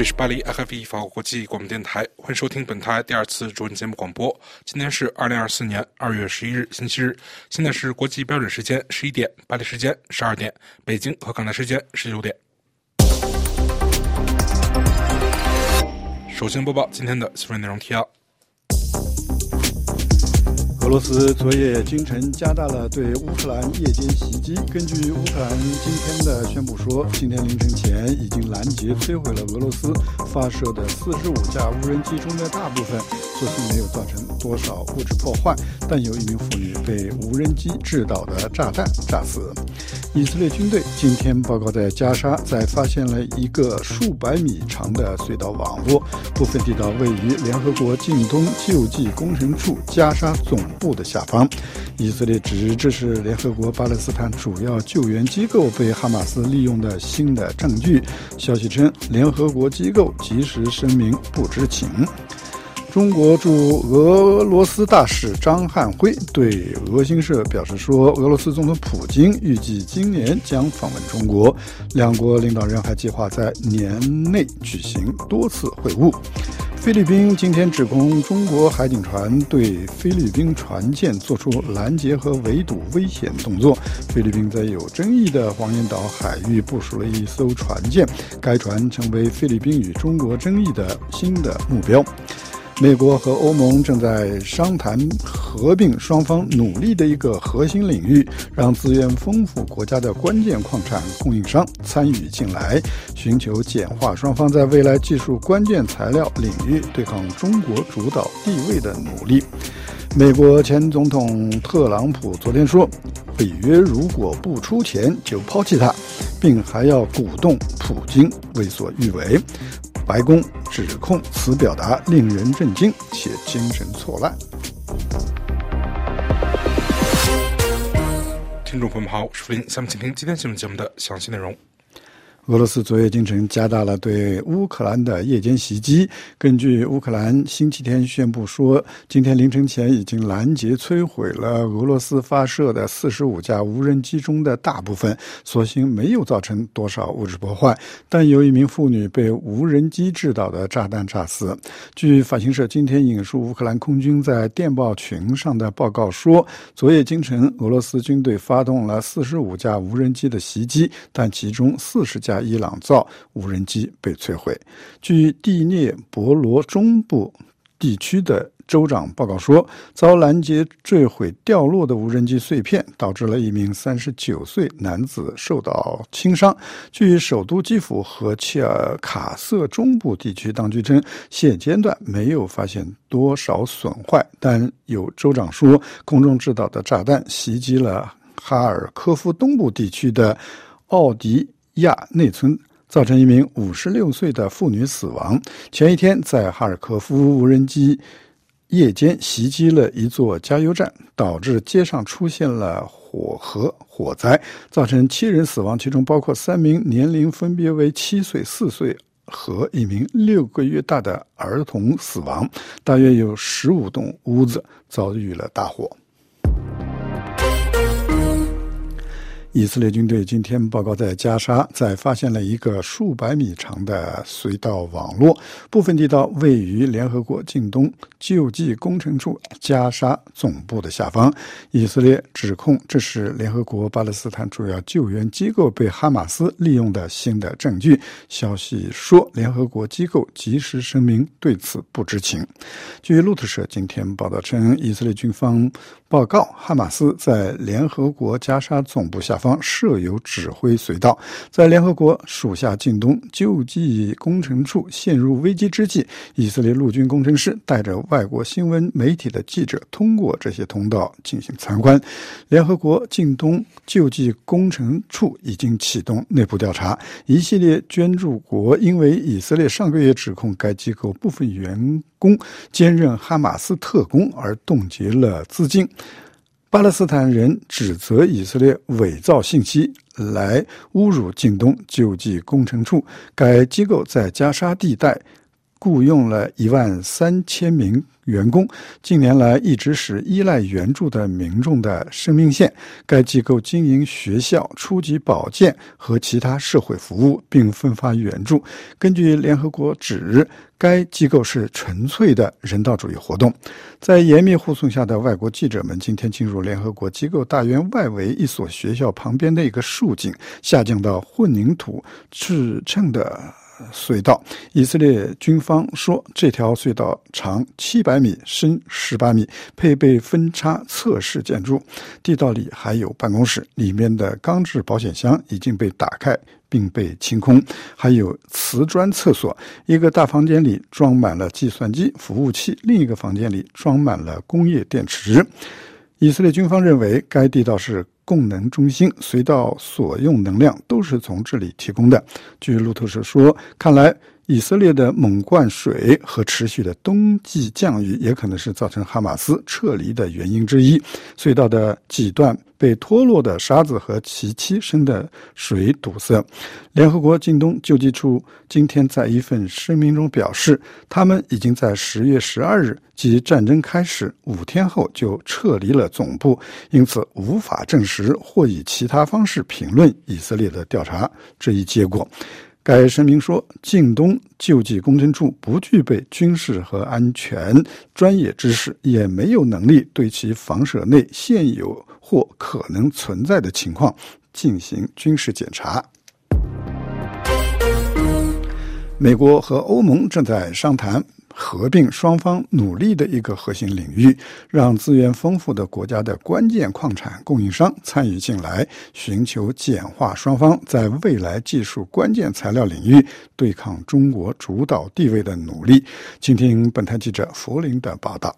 这里是巴黎 RFI 法国国际广播电台，欢迎收听本台第二次中文节目广播。今天是二零二四年二月十一日，星期日，现在是国际标准时间十一点，巴黎时间十二点，北京和港台时间十九点。首先播报今天的新闻内容提要。俄罗斯昨夜今晨加大了对乌克兰夜间袭击。根据乌克兰今天的宣布说，今天凌晨前已经拦截摧毁了俄罗斯发射的四十五架无人机中的大部分，所幸没有造成多少物质破坏，但有一名妇女被无人机制导的炸弹炸死。以色列军队今天报告，在加沙再发现了一个数百米长的隧道网络，部分地道位于联合国近东救济工程处加沙总部的下方。以色列指这是联合国巴勒斯坦主要救援机构被哈马斯利用的新的证据。消息称，联合国机构及时声明不知情。中国驻俄罗斯大使张汉辉对俄新社表示说，俄罗斯总统普京预计今年将访问中国，两国领导人还计划在年内举行多次会晤。菲律宾今天指控中国海警船对菲律宾船舰做出拦截和围堵危险动作。菲律宾在有争议的黄岩岛海域部署了一艘船舰，该船成为菲律宾与中国争议的新的目标。美国和欧盟正在商谈合并双方努力的一个核心领域，让资源丰富国家的关键矿产供应商参与进来，寻求简化双方在未来技术关键材料领域对抗中国主导地位的努力。美国前总统特朗普昨天说，北约如果不出钱就抛弃他，并还要鼓动普京为所欲为。白宫指控此表达令人震惊且精神错乱。听众朋友们好，我是福林，下面请听今天新闻节目的详细内容。俄罗斯昨夜今晨加大了对乌克兰的夜间袭击。根据乌克兰星期天宣布说，今天凌晨前已经拦截摧毁了俄罗斯发射的四十五架无人机中的大部分，所幸没有造成多少物质破坏，但有一名妇女被无人机制导的炸弹炸死。据法新社今天引述乌克兰空军在电报群上的报告说，昨夜今晨俄罗斯军队发动了四十五架无人机的袭击，但其中四十架。伊朗造无人机被摧毁。据第聂伯罗中部地区的州长报告说，遭拦截坠毁掉落的无人机碎片导致了一名三十九岁男子受到轻伤。据首都基辅和切尔卡瑟中部地区当局称，现阶段没有发现多少损坏，但有州长说，空中制导的炸弹袭击了哈尔科夫东部地区的奥迪。亚内村造成一名五十六岁的妇女死亡。前一天，在哈尔科夫，无人机夜间袭击了一座加油站，导致街上出现了火和火灾，造成七人死亡，其中包括三名年龄分别为七岁、四岁和一名六个月大的儿童死亡。大约有十五栋屋子遭遇了大火。以色列军队今天报告，在加沙再发现了一个数百米长的隧道网络，部分地道位于联合国近东救济工程处加沙总部的下方。以色列指控这是联合国巴勒斯坦主要救援机构被哈马斯利用的新的证据。消息说，联合国机构及时声明对此不知情。据路透社今天报道称，以色列军方报告，哈马斯在联合国加沙总部下方设有指挥隧道，在联合国属下近东救济工程处陷入危机之际，以色列陆军工程师带着外国新闻媒体的记者通过这些通道进行参观。联合国近东救济工程处已经启动内部调查，一系列捐助国因为以色列上个月指控该机构部分员工兼任哈马斯特工而冻结了资金。巴勒斯坦人指责以色列伪造信息来侮辱近东救济工程处。该机构在加沙地带雇佣了一万三千名员工，近年来一直是依赖援助的民众的生命线。该机构经营学校、初级保健和其他社会服务，并分发援助。根据联合国指，该机构是纯粹的人道主义活动。在严密护送下的外国记者们今天进入联合国机构大院外围一所学校旁边的一个竖井，下降到混凝土支撑的隧道。以色列军方说，这条隧道长七百米，深十八米，配备分叉测试建筑。地道里还有办公室，里面的钢制保险箱已经被打开并被清空，还有瓷砖厕所。一个大房间里装满了计算机服务器，另一个房间里装满了工业电池。以色列军方认为，该地道是供能中心，隧道所用能量都是从这里提供的。据路透社说，看来以色列的猛灌水和持续的冬季降雨也可能是造成哈马斯撤离的原因之一。隧道的几段。被脱落的沙子和其妻生的水堵塞。联合国近东救济处今天在一份声明中表示，他们已经在十月十二日，即战争开始五天后就撤离了总部，因此无法证实或以其他方式评论以色列的调查这一结果。该声明说，近东救济工程处不具备军事和安全专业知识，也没有能力对其房舍内现有或可能存在的情况进行军事检查。美国和欧盟正在商谈。合并双方努力的一个核心领域，让资源丰富的国家的关键矿产供应商参与进来，寻求简化双方在未来技术关键材料领域对抗中国主导地位的努力。请听本台记者福林的报道。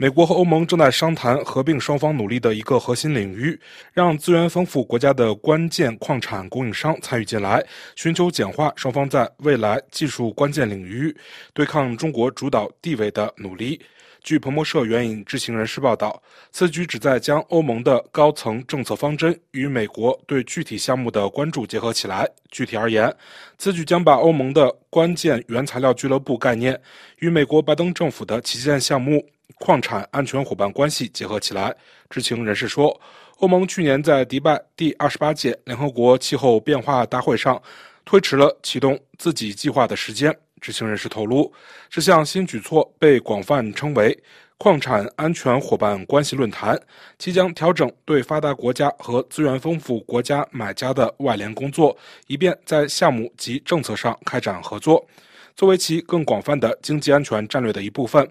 美国和欧盟正在商谈合并双方努力的一个核心领域，让资源丰富国家的关键矿产供应商参与进来，寻求简化双方在未来技术关键领域对抗中国主导地位的努力。据彭博社援引知情人士报道，此举旨在将欧盟的高层政策方针与美国对具体项目的关注结合起来。具体而言，此举将把欧盟的关键原材料俱乐部概念与美国拜登政府的旗舰项目。矿产安全伙伴关系结合起来，知情人士说，欧盟去年在迪拜第二十八届联合国气候变化大会上推迟了启动自己计划的时间。知情人士透露，这项新举措被广泛称为“矿产安全伙伴关系论坛”，其将调整对发达国家和资源丰富国家买家的外联工作，以便在项目及政策上开展合作，作为其更广泛的经济安全战略的一部分。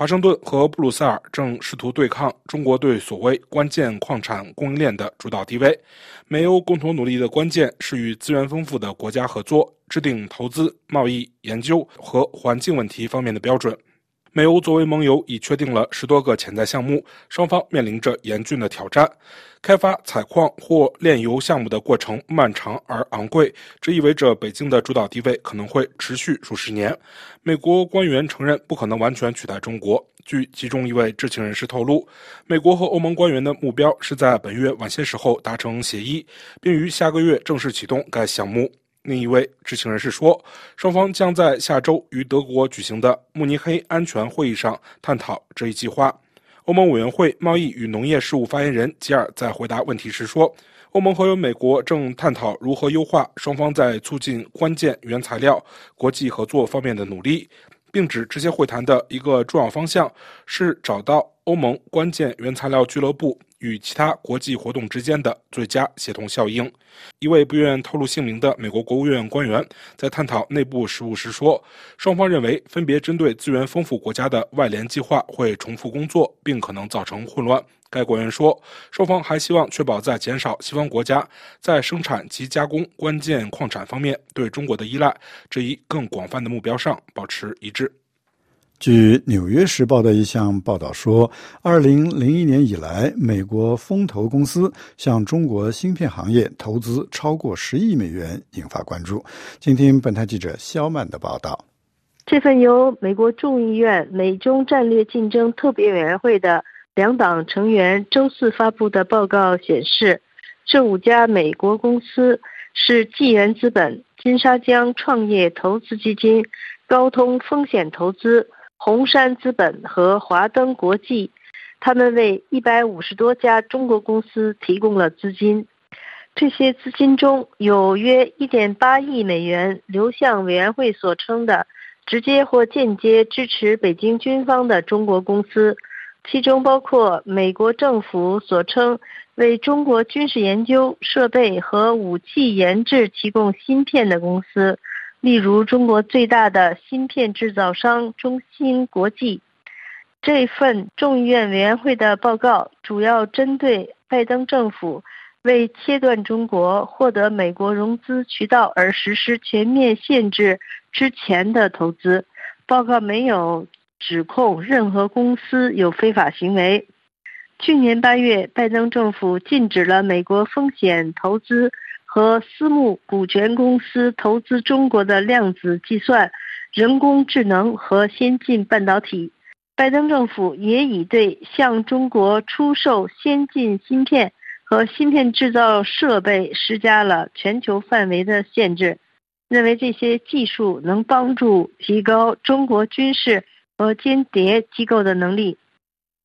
华盛顿和布鲁塞尔正试图对抗中国对所谓关键矿产供应链的主导地位。美欧共同努力的关键是与资源丰富的国家合作，制定投资、贸易、研究和环境问题方面的标准。美欧作为盟友，已确定了十多个潜在项目，双方面临着严峻的挑战。开发采矿或炼油项目的过程漫长而昂贵，这意味着北京的主导地位可能会持续数十年。美国官员承认不可能完全取代中国。据其中一位知情人士透露，美国和欧盟官员的目标是在本月晚些时候达成协议，并于下个月正式启动该项目。另一位知情人士说，双方将在下周于德国举行的慕尼黑安全会议上探讨这一计划。欧盟委员会贸易与农业事务发言人吉尔在回答问题时说，欧盟和美国正探讨如何优化双方在促进关键原材料国际合作方面的努力，并指这些会谈的一个重要方向是找到欧盟关键原材料俱乐部。与其他国际活动之间的最佳协同效应。一位不愿透露姓名的美国国务院官员在探讨内部事务时说，双方认为分别针对资源丰富国家的外联计划会重复工作，并可能造成混乱。该官员说，双方还希望确保在减少西方国家在生产及加工关键矿产方面对中国的依赖这一更广泛的目标上保持一致。据《纽约时报》的一项报道说，二零零一年以来，美国风投公司向中国芯片行业投资超过十亿美元，引发关注。请听本台记者肖曼的报道。这份由美国众议院美中战略竞争特别委员会的两党成员周四发布的报告显示，这五家美国公司是纪元资本、金沙江创业投资基金。高通风险投资、红杉资本和华登国际，他们为一百五十多家中国公司提供了资金。这些资金中有约一点八亿美元流向委员会所称的直接或间接支持北京军方的中国公司，其中包括美国政府所称为中国军事研究设备和武器研制提供芯片的公司，例如中国最大的芯片制造商中芯国际。这份众议院委员会的报告主要针对拜登政府。为切断中国获得美国融资渠道而实施全面限制之前的投资，报告没有指控任何公司有非法行为。去年八月，拜登政府禁止了美国风险投资和私募股权公司投资中国的量子计算、人工智能和先进半导体。拜登政府也已对向中国出售先进芯片。和芯片制造设备施加了全球范围的限制，认为这些技术能帮助提高中国军事和间谍机构的能力。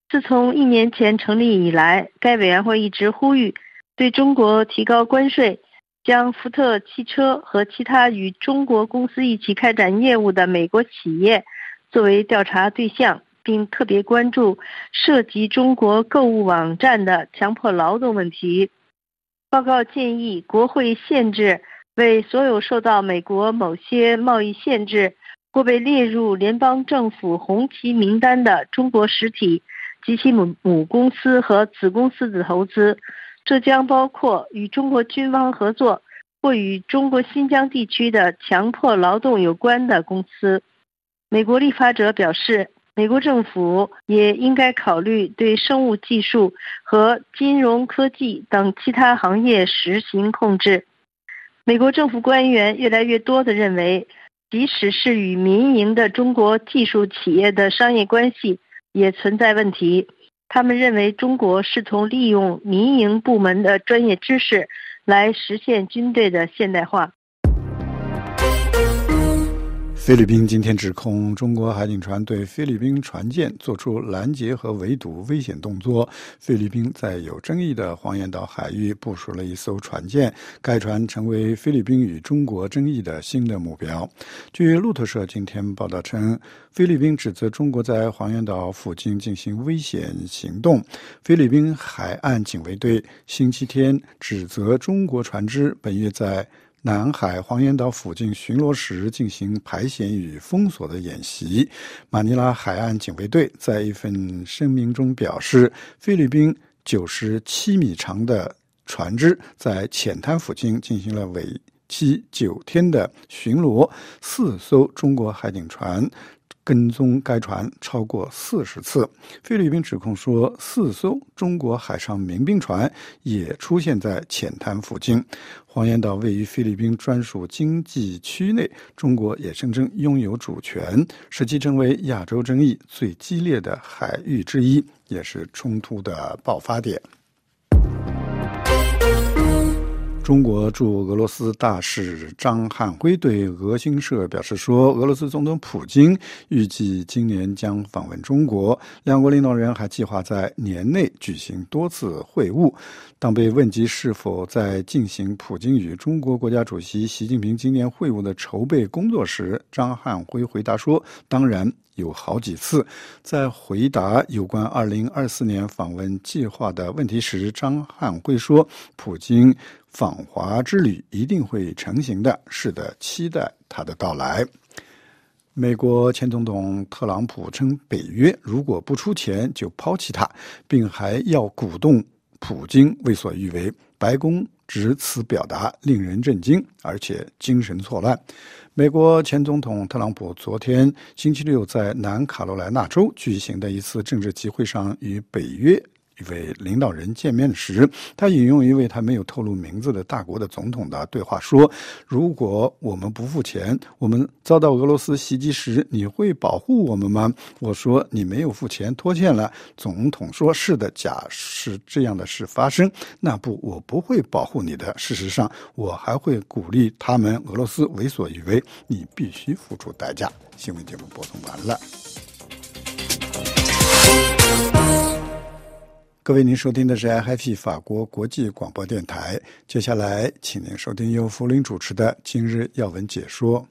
自从一年前成立以来，该委员会一直呼吁对中国提高关税，将福特汽车和其他与中国公司一起开展业务的美国企业作为调查对象。并特别关注涉及中国购物网站的强迫劳动问题。报告建议国会限制为所有受到美国某些贸易限制或被列入联邦政府红旗名单的中国实体及其母母公司和子公司的投资，这将包括与中国军方合作或与中国新疆地区的强迫劳动有关的公司。美国立法者表示。美国政府也应该考虑对生物技术和金融科技等其他行业实行控制。美国政府官员越来越多地认为，即使是与民营的中国技术企业的商业关系也存在问题。他们认为中国试图利用民营部门的专业知识来实现军队的现代化。菲律宾今天指控中国海警船对菲律宾船舰做出拦截和围堵危险动作。菲律宾在有争议的黄岩岛海域部署了一艘船舰，该船成为菲律宾与中国争议的新的目标。据路透社今天报道称，菲律宾指责中国在黄岩岛附近进行危险行动。菲律宾海岸警卫队星期天指责中国船只本月在南海黄岩岛附近巡逻时进行排险与封锁的演习。马尼拉海岸警卫队在一份声明中表示，菲律宾九十七米长的船只在浅滩附近进行了尾期九天的巡逻，四艘中国海警船。跟踪该船超过四十次。菲律宾指控说，四艘中国海上民兵船也出现在浅滩附近。黄岩岛位于菲律宾专属经济区内，中国也声称拥有主权，使其成为亚洲争议最激烈的海域之一，也是冲突的爆发点。中国驻俄罗斯大使张汉辉对俄新社表示说，俄罗斯总统普京预计今年将访问中国，两国领导人还计划在年内举行多次会晤。当被问及是否在进行普京与中国国家主席习近平今年会晤的筹备工作时，张汉辉回答说：“当然。”有好几次，在回答有关二零二四年访问计划的问题时，张汉辉说：“普京访华之旅一定会成行的，是的，期待他的到来。”美国前总统特朗普称，北约如果不出钱就抛弃他，并还要鼓动普京为所欲为。白宫指此表达令人震惊，而且精神错乱。美国前总统特朗普昨天星期六在南卡罗来纳州举行的一次政治集会上，与北约一位领导人见面时，他引用一位他没有透露名字的大国的总统的对话说：“如果我们不付钱，我们遭到俄罗斯袭击时，你会保护我们吗？”我说：“你没有付钱，拖欠了。”总统说：“是的，假使这样的事发生，那不，我不会保护你的。事实上，我还会鼓励他们俄罗斯为所欲为。你必须付出代价。”新闻节目播送完了。各位，您收听的是 IFI 法国国际广播电台。接下来，请您收听由福林主持的《今日要闻解说》。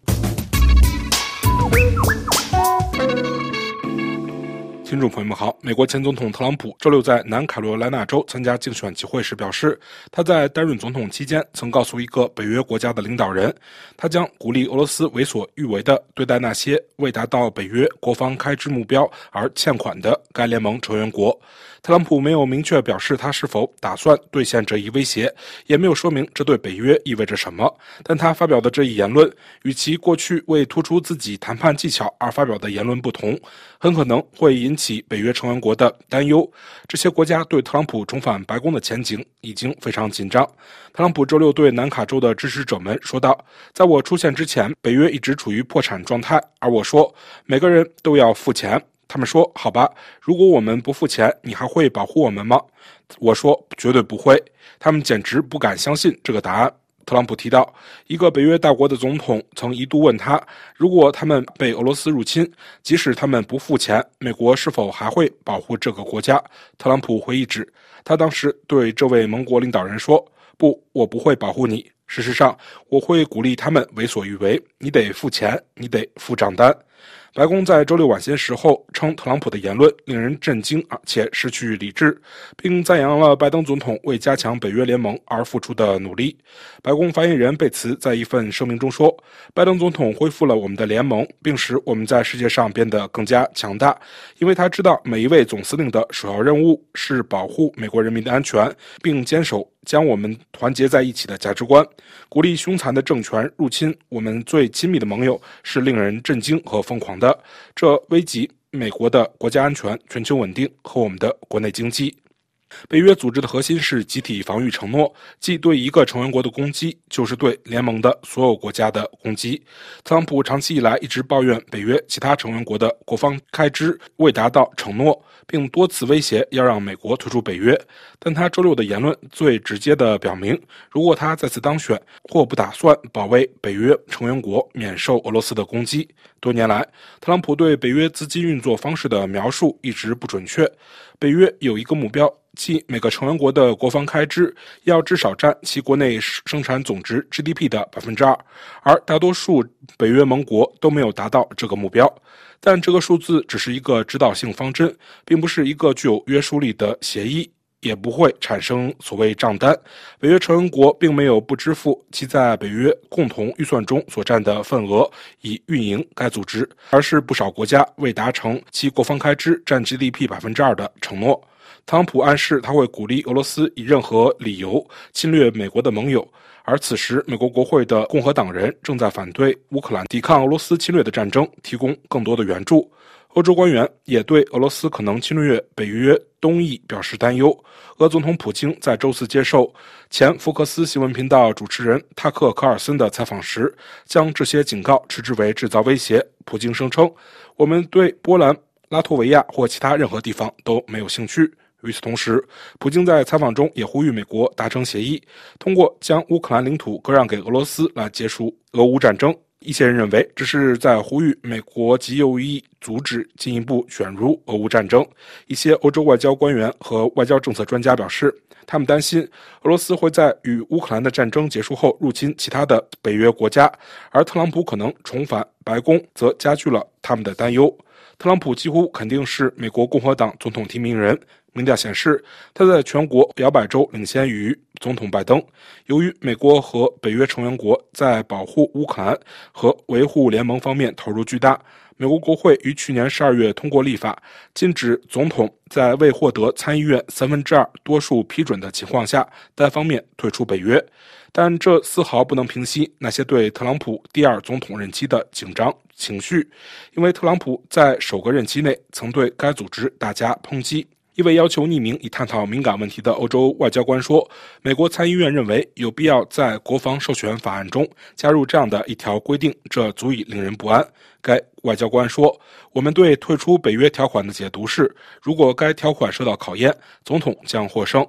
听众朋友们好，美国前总统特朗普周六在南卡罗来纳州参加竞选集会时表示，他在担任总统期间曾告诉一个北约国家的领导人，他将鼓励俄罗斯为所欲为地对待那些未达到北约国防开支目标而欠款的该联盟成员国。特朗普没有明确表示他是否打算兑现这一威胁，也没有说明这对北约意味着什么。但他发表的这一言论与其过去为突出自己谈判技巧而发表的言论不同，很可能会引引起北约成员国的担忧。这些国家对特朗普重返白宫的前景已经非常紧张。特朗普周六对南卡州的支持者们说道：“在我出现之前，北约一直处于破产状态，而我说每个人都要付钱。”他们说：“好吧，如果我们不付钱，你还会保护我们吗？”我说：“绝对不会。”他们简直不敢相信这个答案。特朗普提到，一个北约大国的总统曾一度问他：“如果他们被俄罗斯入侵，即使他们不付钱，美国是否还会保护这个国家？”特朗普回忆指，他当时对这位盟国领导人说：“不，我不会保护你。事实上，我会鼓励他们为所欲为。你得付钱，你得付账单。”白宫在周六晚些时候称，特朗普的言论令人震惊，而且失去理智，并赞扬了拜登总统为加强北约联盟而付出的努力。白宫发言人贝茨在一份声明中说：“拜登总统恢复了我们的联盟，并使我们在世界上变得更加强大，因为他知道每一位总司令的首要任务是保护美国人民的安全，并坚守。”将我们团结在一起的价值观，鼓励凶残的政权入侵我们最亲密的盟友，是令人震惊和疯狂的。这危及美国的国家安全、全球稳定和我们的国内经济。北约组织的核心是集体防御承诺，即对一个成员国的攻击，就是对联盟的所有国家的攻击。特朗普长期以来一直抱怨北约其他成员国的国防开支未达到承诺，并多次威胁要让美国退出北约。但他周六的言论最直接地表明，如果他再次当选，或不打算保卫北约成员国免受俄罗斯的攻击。多年来，特朗普对北约资金运作方式的描述一直不准确。北约有一个目标。即每个成员国的国防开支要至少占其国内生产总值 GDP 的百分之二，而大多数北约盟国都没有达到这个目标。但这个数字只是一个指导性方针，并不是一个具有约束力的协议，也不会产生所谓账单。北约成员国并没有不支付其在北约共同预算中所占的份额以运营该组织，而是不少国家未达成其国防开支占 GDP 百分之二的承诺。特朗普暗示他会鼓励俄罗斯以任何理由侵略美国的盟友，而此时美国国会的共和党人正在反对乌克兰抵抗俄罗斯侵略的战争提供更多的援助。欧洲官员也对俄罗斯可能侵略北约东翼表示担忧。俄总统普京在周四接受前福克斯新闻频道主持人塔克·卡尔森的采访时，将这些警告称之为制造威胁。普京声称：“我们对波兰、拉脱维亚或其他任何地方都没有兴趣。”与此同时，普京在采访中也呼吁美国达成协议，通过将乌克兰领土割让给俄罗斯来结束俄乌战争。一些人认为这是在呼吁美国极右翼阻止进一步卷入俄乌战争。一些欧洲外交官员和外交政策专家表示，他们担心俄罗斯会在与乌克兰的战争结束后入侵其他的北约国家，而特朗普可能重返白宫，则加剧了他们的担忧。特朗普几乎肯定是美国共和党总统提名人。民调显示，他在全国摇摆州领先于总统拜登。由于美国和北约成员国在保护乌克兰和维护联盟方面投入巨大，美国国会于去年十二月通过立法，禁止总统在未获得参议院三分之二多数批准的情况下单方面退出北约。但这丝毫不能平息那些对特朗普第二总统任期的紧张情绪，因为特朗普在首个任期内曾对该组织大加抨击。一位要求匿名以探讨敏感问题的欧洲外交官说：“美国参议院认为有必要在国防授权法案中加入这样的一条规定，这足以令人不安。”该外交官说：“我们对退出北约条款的解读是，如果该条款受到考验，总统将获胜。”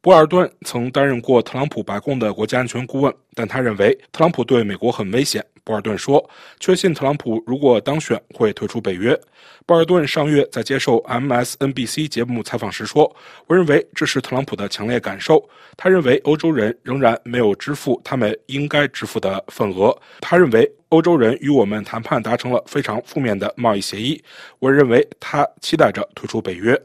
博尔顿曾担任过特朗普白宫的国家安全顾问，但他认为特朗普对美国很危险。波尔顿说：“确信特朗普如果当选会退出北约。”波尔顿上月在接受 MSNBC 节目采访时说：“我认为这是特朗普的强烈感受。他认为欧洲人仍然没有支付他们应该支付的份额。他认为欧洲人与我们谈判达成了非常负面的贸易协议。我认为他期待着退出北约。”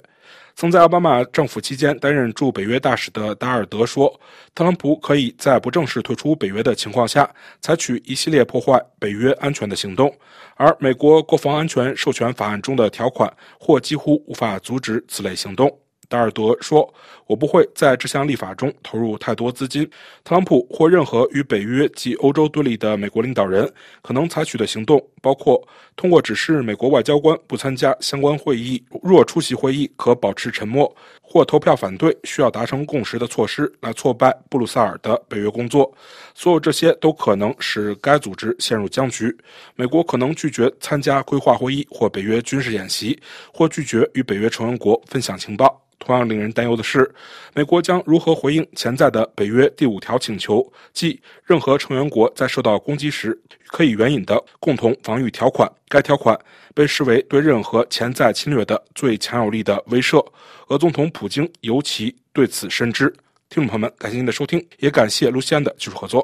曾在奥巴马政府期间担任驻北约大使的达尔德说：“特朗普可以在不正式退出北约的情况下，采取一系列破坏北约安全的行动，而美国国防安全授权法案中的条款或几乎无法阻止此类行动。”达尔德说：“我不会在这项立法中投入太多资金。特朗普或任何与北约及欧洲对立的美国领导人可能采取的行动，包括通过指示美国外交官不参加相关会议，若出席会议可保持沉默，或投票反对需要达成共识的措施，来挫败布鲁塞尔的北约工作。所有这些都可能使该组织陷入僵局。美国可能拒绝参加规划会议或北约军事演习，或拒绝与北约成员国分享情报。”同样令人担忧的是，美国将如何回应潜在的北约第五条请求，即任何成员国在受到攻击时可以援引的共同防御条款。该条款被视为对任何潜在侵略的最强有力的威慑。俄总统普京尤其对此深知。听众朋友们，感谢您的收听，也感谢卢西安的技术合作。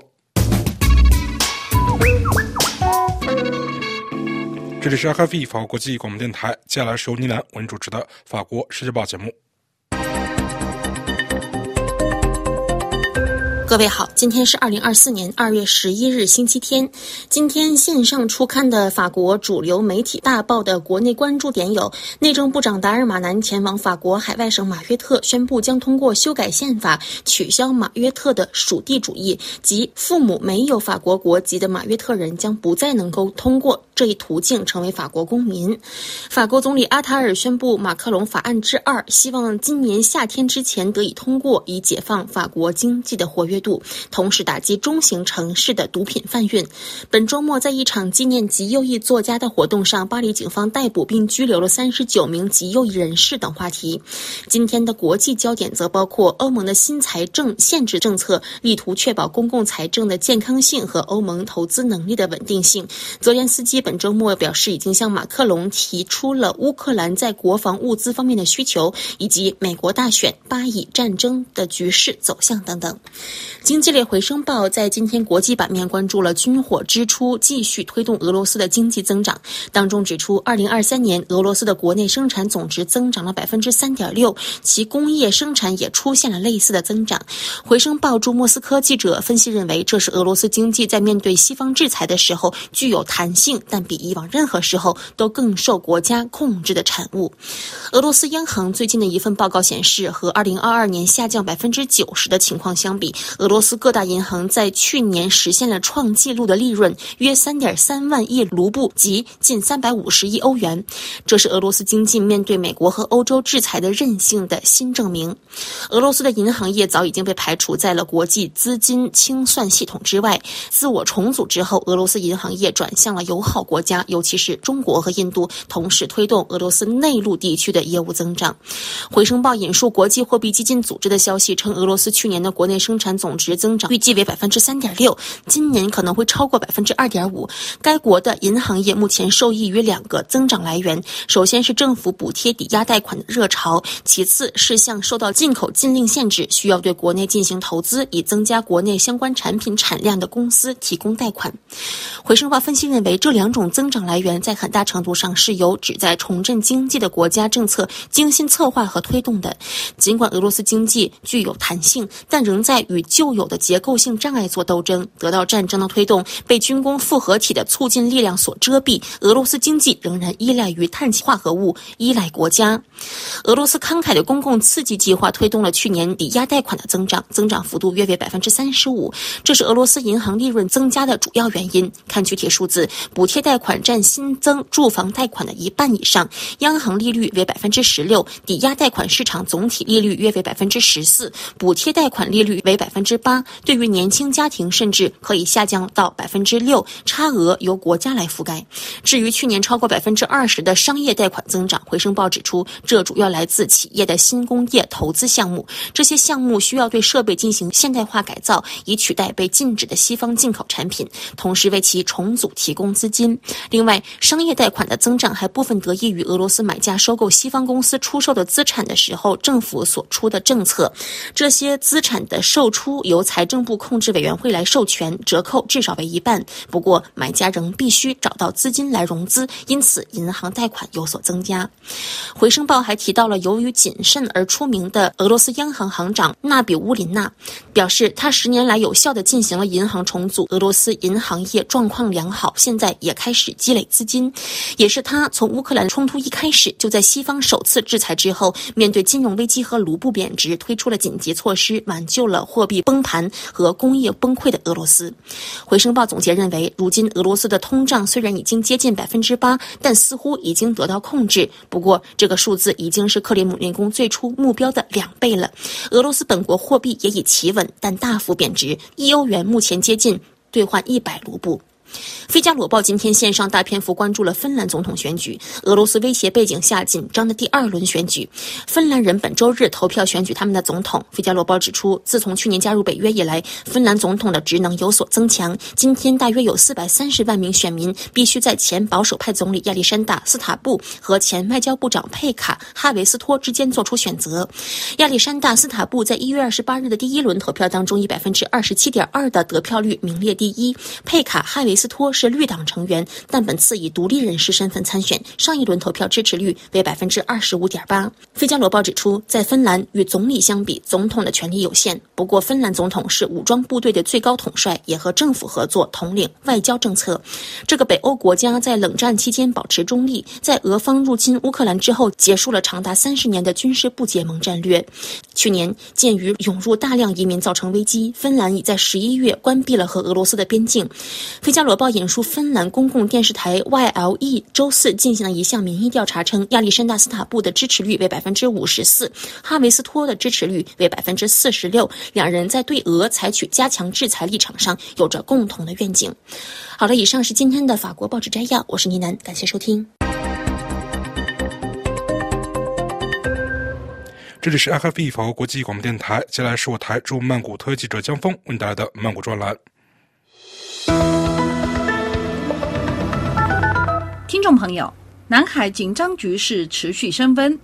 这里是 RFI 法国国际广播电台，接下来是由尼楠为您主持的法国世界报节目。各位好，今天是二零二四年二月十一日，星期天。今天线上出刊的法国主流媒体大报的国内关注点有：内政部长达尔马南前往法国海外省马约特，宣布将通过修改宪法取消马约特的属地主义，及父母没有法国国籍的马约特人将不再能够通过这一途径成为法国公民。法国总理阿塔尔宣布马克龙法案之二，希望今年夏天之前得以通过，以解放法国经济的活跃度，同时打击中型城市的毒品贩运。本周末，在一场纪念极右翼作家的活动上，巴黎警方逮捕并拘留了三十九名极右翼人士等话题。今天的国际焦点则包括欧盟的新财政限制政策，力图确保公共财政的健康性和欧盟投资能力的稳定性。泽连斯基本周末表示，已经向马克龙提出了乌克兰在国防物资方面的需求，以及美国大选、巴以战争的局势走向等等。经济类回声报在今天国际版面关注了军火支出继续推动俄罗斯的经济增长，当中指出，二零二三年俄罗斯的国内生产总值增长了百分之三点六，其工业生产也出现了类似的增长。回声报驻莫斯科记者分析认为，这是俄罗斯经济在面对西方制裁的时候具有弹性，但比以往任何时候都更受国家控制的产物。俄罗斯央行最近的一份报告显示，和二零二二年下降百分之九十的情况相比，俄罗斯各大银行在去年实现了创纪录的利润，约三点三万亿卢布，即近三百五十亿欧元。这是俄罗斯经济面对美国和欧洲制裁的韧性的新证明。俄罗斯的银行业早已经被排除在了国际资金清算系统之外。自我重组之后，俄罗斯银行业转向了友好国家，尤其是中国和印度，同时推动俄罗斯内陆地区的业务增长。回声报引述国际货币基金组织的消息称，俄罗斯去年的国内生产总值增长预计为百分之三点六，今年可能会超过百分之二点五。该国的银行业目前受益于两个增长来源：首先是政府补贴抵押贷款的热潮，其次是向受到进口禁令限制、需要对国内进行投资以增加国内相关产品产量的公司提供贷款。回声报分析认为，这两种增长来源在很大程度上是由旨在重振经济的国家政策精心策划和推动的。尽管俄罗斯经济具有弹性，但仍在与旧有的结构性障碍做斗争，得到战争的推动，被军工复合体的促进力量所遮蔽。俄罗斯经济仍然依赖于碳化合物，依赖国家。俄罗斯慷慨的公共刺激计划推动了去年抵押贷款的增长，增长幅度约为百分之三十五，这是俄罗斯银行利润增加的主要原因。看具体数字，补贴贷款占新增住房贷款的一半以上，央行利率为百分之十六，抵押贷款市场总体利率约为百分之十四，补贴贷款利率为百分之八。对于年轻家庭，甚至可以下降到百分之六，差额由国家来覆盖。至于去年超过百分之二十的商业贷款增长，回声报指出，这主要来自企业的新工业投资项目，这些项目需要对设备进行现代化改造，以取代被禁止的西方进口产品，同时为其重组提供资金。另外，商业贷款的增长还部分得益于俄罗斯买家收购西方公司出售的资产的时候，政府所出的政策。这些资产的售出由财政部控制委员会来授权，折扣至少为一半。不过，买家仍必须找到资金来融资，因此银行贷款有所增加。回声报还提到了由于谨慎而出名的俄罗斯央行行长纳比乌林娜，表示他十年来有效地进行了银行重组，俄罗斯银行业状况良好，现在也开始积累资金。也是他从乌克兰冲突一开始就在西方首次制裁之后，面对金融危机和卢布贬值，推出了紧急措施，挽救了货币崩盘和工业崩溃的俄罗斯。回声报总结认为，如今俄罗斯的通胀虽然已经接近百分之八，但似乎已经得到控制。不过，这个数字已经是克里姆林宫最初目标的两倍了。俄罗斯本国货币也已企稳，但大幅贬值，一欧元目前接近兑换一百卢布。《费加罗报》今天线上大篇幅关注了芬兰总统选举，俄罗斯威胁背景下紧张的第二轮选举。芬兰人本周日投票选举他们的总统。《费加罗报》指出，自从去年加入北约以来，芬兰总统的职能有所增强。今天大约有四百三十万名选民必须在前保守派总理亚历山大·斯塔布和前外交部长佩卡·哈维斯托之间做出选择。亚历山大·斯塔布在一月二十八日的第一轮投票当中，以百分之二十七点二的得票率名列第一。佩卡·哈维斯斯托是绿党成员，但本次以独立人士身份参选。上一轮投票支持率为百分之二十五点八。《费加罗报》指出，在芬兰与总理相比，总统的权力有限。不过，芬兰总统是武装部队的最高统帅，也和政府合作统领外交政策。这个北欧国家在冷战期间保持中立，在俄方入侵乌克兰之后，结束了长达三十年的军事不结盟战略。去年，鉴于涌入大量移民造成危机，芬兰已在十一月关闭了和俄罗斯的边境。《费加罗报》引述芬兰公共电视台 YLE 周四进行了一项民意调查，称亚历山大·斯塔布的支持率为百分之五十四，哈维斯托的支持率为百分之四十六。两人在对俄采取加强制裁立场上有着共同的愿景。好了，以上是今天的法国报纸摘要，我是倪楠，感谢收听。这里是 IFE 法国国际广播电台，接下来是我台驻曼谷特约记者江峰为你带来的曼谷专栏。听众朋友，南海紧张局势持续升温。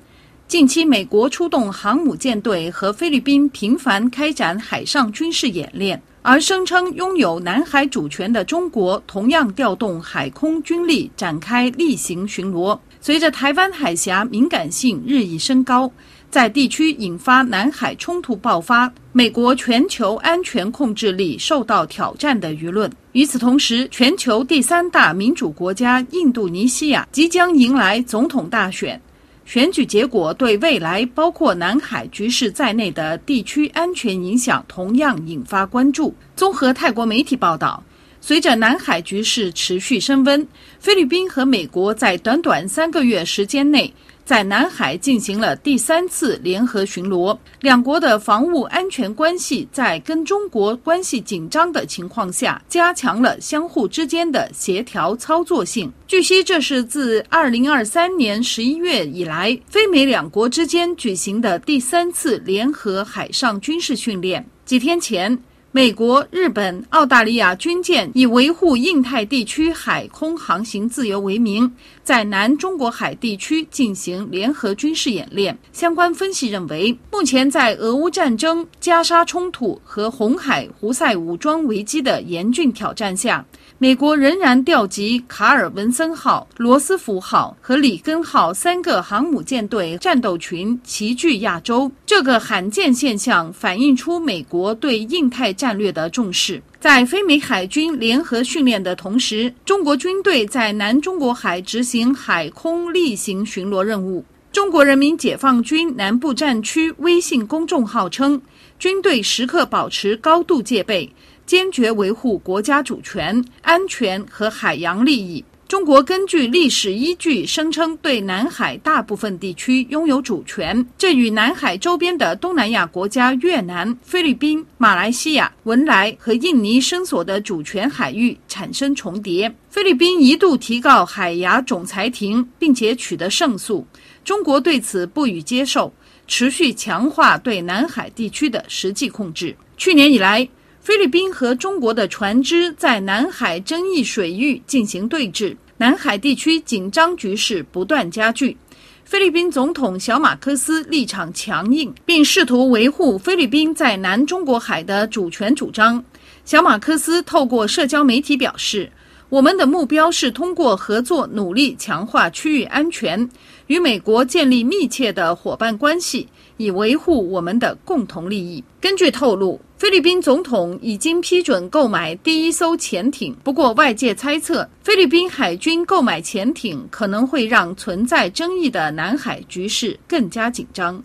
近期，美国出动航母舰队和菲律宾频繁开展海上军事演练，而声称拥有南海主权的中国同样调动海空军力展开例行巡逻。随着台湾海峡敏感性日益升高，在地区引发南海冲突爆发，美国全球安全控制力受到挑战的舆论。与此同时，全球第三大民主国家印度尼西亚即将迎来总统大选，选举结果对未来包括南海局势在内的地区安全影响同样引发关注。综合泰国媒体报道，随着南海局势持续升温，菲律宾和美国在短短三个月时间内，在南海进行了第三次联合巡逻，两国的防务安全关系在跟中国关系紧张的情况下，加强了相互之间的协调操作性。据悉，这是自二零二三年十一月以来，菲美两国之间举行的第三次联合海上军事训练。几天前，美国、日本、澳大利亚军舰以维护印太地区海空航行自由为名，在南中国海地区进行联合军事演练。相关分析认为，目前在俄乌战争、加沙冲突和红海胡塞武装危机的严峻挑战下，美国仍然调集卡尔文森号、罗斯福号和里根号三个航母舰队战斗群齐聚亚洲。这个罕见现象反映出美国对印太战略的重视。在非美海军联合训练的同时，中国军队在南中国海执行海空例行巡逻任务。中国人民解放军南部战区微信公众号称，军队时刻保持高度戒备。坚决维护国家主权、安全和海洋利益。中国根据历史依据声称对南海大部分地区拥有主权，这与南海周边的东南亚国家越南、菲律宾、马来西亚、文莱和印尼声索的主权海域产生重叠。菲律宾一度提告海牙总裁庭，并且取得胜诉。中国对此不予接受，持续强化对南海地区的实际控制。去年以来，菲律宾和中国的船只在南海争议水域进行对峙，南海地区紧张局势不断加剧。菲律宾总统小马科斯立场强硬，并试图维护菲律宾在南中国海的主权主张。小马科斯透过社交媒体表示：“我们的目标是通过合作努力强化区域安全，与美国建立密切的伙伴关系。”以维护我们的共同利益。根据透露，菲律宾总统已经批准购买第一艘潜艇。不过，外界猜测，菲律宾海军购买潜艇可能会让存在争议的南海局势更加紧张。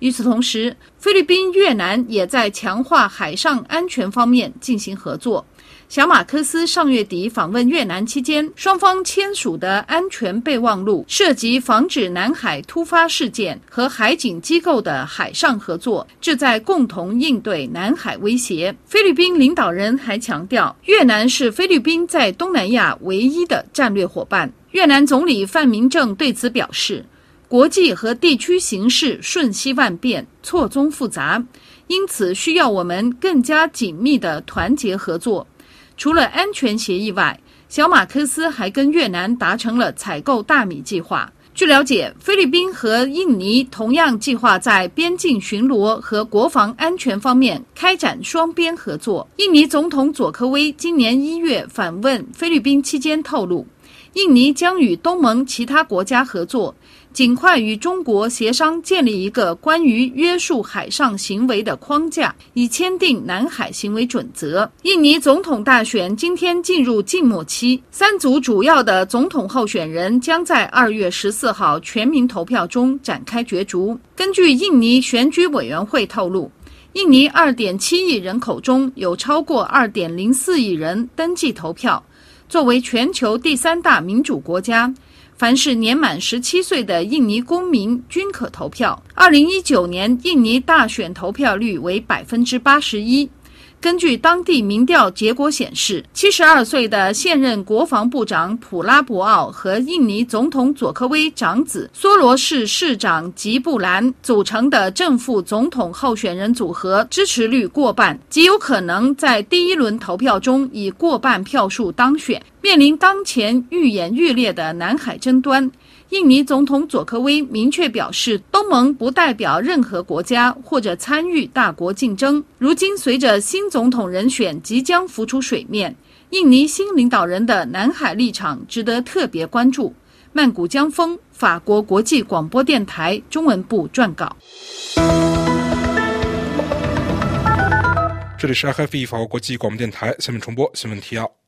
与此同时，菲律宾、越南也在强化海上安全方面进行合作。小马科斯上月底访问越南期间，双方签署的安全备忘录涉及防止南海突发事件和海警机构的海上合作，旨在共同应对南海威胁。菲律宾领导人还强调，越南是菲律宾在东南亚唯一的战略伙伴。越南总理范明政对此表示，国际和地区形势瞬息万变，错综复杂，因此需要我们更加紧密的团结合作。除了安全协议外，小马科斯还跟越南达成了采购大米计划。据了解，菲律宾和印尼同样计划在边境巡逻和国防安全方面开展双边合作。印尼总统佐科威今年一月访问菲律宾期间透露，印尼将与东盟其他国家合作。尽快与中国协商建立一个关于约束海上行为的框架，以签订南海行为准则。印尼总统大选今天进入静默期，三组主要的总统候选人将在二月十四号全民投票中展开角逐。根据印尼选举委员会透露，印尼二点七亿人口中有超过二点零四亿人登记投票。作为全球第三大民主国家。凡是年满十七岁的印尼公民均可投票。二零一九年印尼大选投票率为百分之八十一。根据当地民调结果显示，七十二岁的现任国防部长普拉博奥和印尼总统佐科威长子梭罗市市长吉布兰组成的正副总统候选人组合支持率过半，极有可能在第一轮投票中以过半票数当选。面临当前愈演愈烈的南海争端。印尼总统佐科威明确表示，东盟不代表任何国家或者参与大国竞争。如今，随着新总统人选即将浮出水面，印尼新领导人的南海立场值得特别关注。曼谷江峰，法国国际广播电台中文部撰稿。这里是 RFI 法国国际广播电台下面重播新闻提要。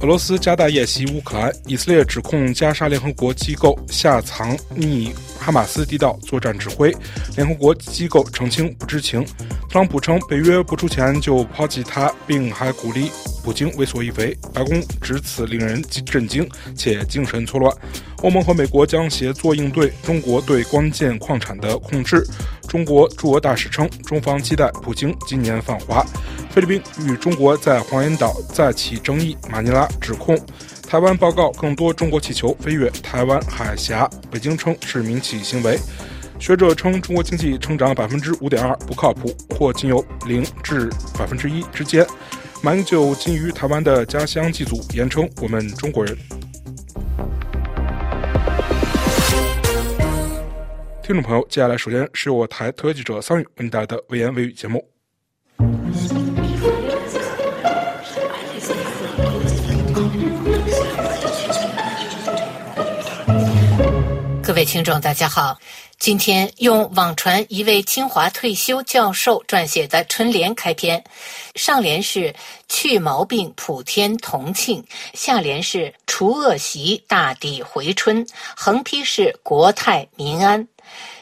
俄罗斯加大演习乌克兰，以色列指控加沙联合国机构下藏匿哈马斯地道作战指挥，联合国机构澄清不知情。特朗普称北约不出钱就抛弃他，并还鼓励普京为所欲为。白宫指此令人震惊且精神错乱。欧盟和美国将协作应对中国对关键矿产的控制。中国驻俄大使称，中方期待普京今年访华。菲律宾与中国在黄岩岛再起争议，马尼拉指控台湾报告更多中国气球飞越台湾海峡，北京称是民企行为。学者称中国经济成长百分之五点二不靠谱，或仅有零至百分之一之间。马英九今于台湾的家乡祭祖，言称我们中国人。听众朋友，接下来首先是由我台特约记者桑宇为您带来的微言微语节目。各位听众，大家好。今天用网传一位清华退休教授撰写的春联开篇，上联是“去毛病，普天同庆”，下联是“除恶习，大地回春”，横批是“国泰民安”。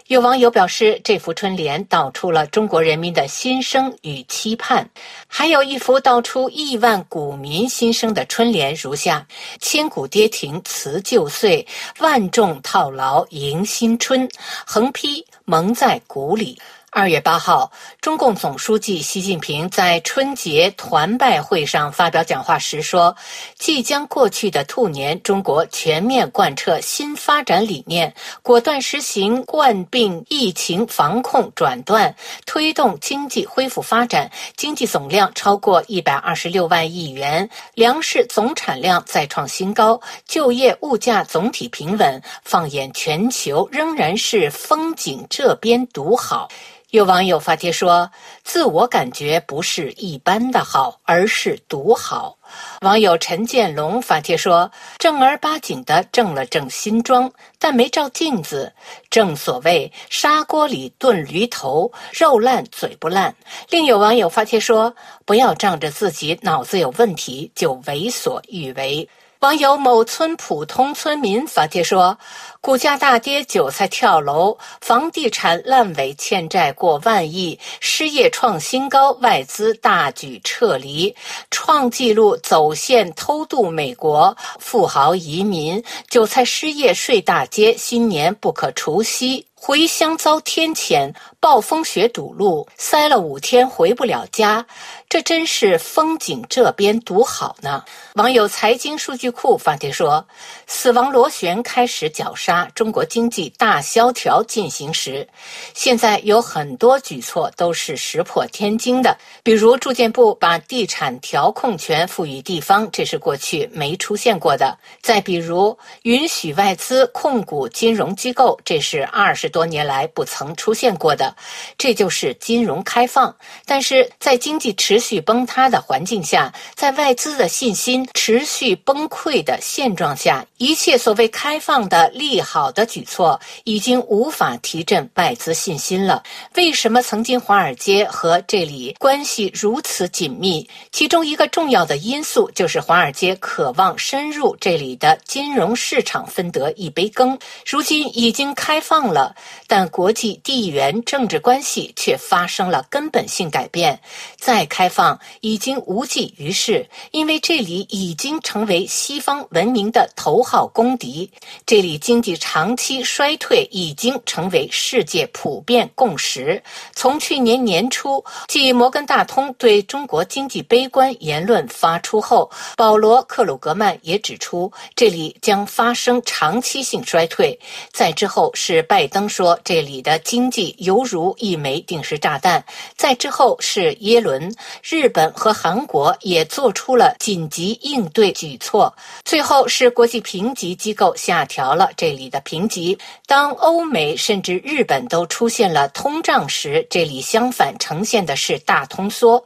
有网友表示，这幅春联道出了中国人民的心声与期盼。还有一幅道出亿万股民心声的春联，如下：千古跌停辞旧岁，万众套牢迎新春，横批蒙在鼓里。二月八号，中共总书记习近平在春节团拜会上发表讲话时说：“即将过去的兔年，中国全面贯彻新发展理念，果断实行冠病疫情防控转段，推动经济恢复发展，经济总量超过一百二十六万亿元，粮食总产量再创新高，就业物价总体平稳。放眼全球，仍然是风景这边独好。”有网友发帖说：“自我感觉不是一般的好，而是独好。”网友陈建龙发帖说：“正儿八经的正了正新装，但没照镜子。正所谓砂锅里炖驴头，肉烂嘴不烂。”另有网友发帖说：“不要仗着自己脑子有问题就为所欲为。”网友某村普通村民发帖说：“股价大跌，韭菜跳楼，房地产烂尾，欠债过万亿，失业创新高，外资大举撤离，创纪录走线偷渡美国，富豪移民，韭菜失业睡大街，新年不可除夕。”回乡遭天谴，暴风雪堵路，塞了五天回不了家，这真是风景这边独好呢。网友财经数据库发帖说：“死亡螺旋开始绞杀，中国经济大萧条进行时，现在有很多举措都是石破天惊的，比如住建部把地产调控权赋予地方，这是过去没出现过的；再比如允许外资控股金融机构，这是二十。”多年来不曾出现过的，这就是金融开放。但是在经济持续崩塌的环境下，在外资的信心持续崩溃的现状下，一切所谓开放的利好的举措已经无法提振外资信心了。为什么曾经华尔街和这里关系如此紧密？其中一个重要的因素就是华尔街渴望深入这里的金融市场，分得一杯羹。如今已经开放了。但国际地缘政政治关系却发生了根本性改变，再开放已经无济于事，因为这里已经成为西方文明的头号公敌。这里经济长期衰退已经成为世界普遍共识。从去年年初，继摩根大通对中国经济悲观言论发出后，保罗·克鲁格曼也指出，这里将发生长期性衰退。在之后是拜登。说这里的经济犹如一枚定时炸弹。在之后是耶伦，日本和韩国也做出了紧急应对举措。最后是国际评级机构下调了这里的评级。当欧美甚至日本都出现了通胀时，这里相反呈现的是大通缩。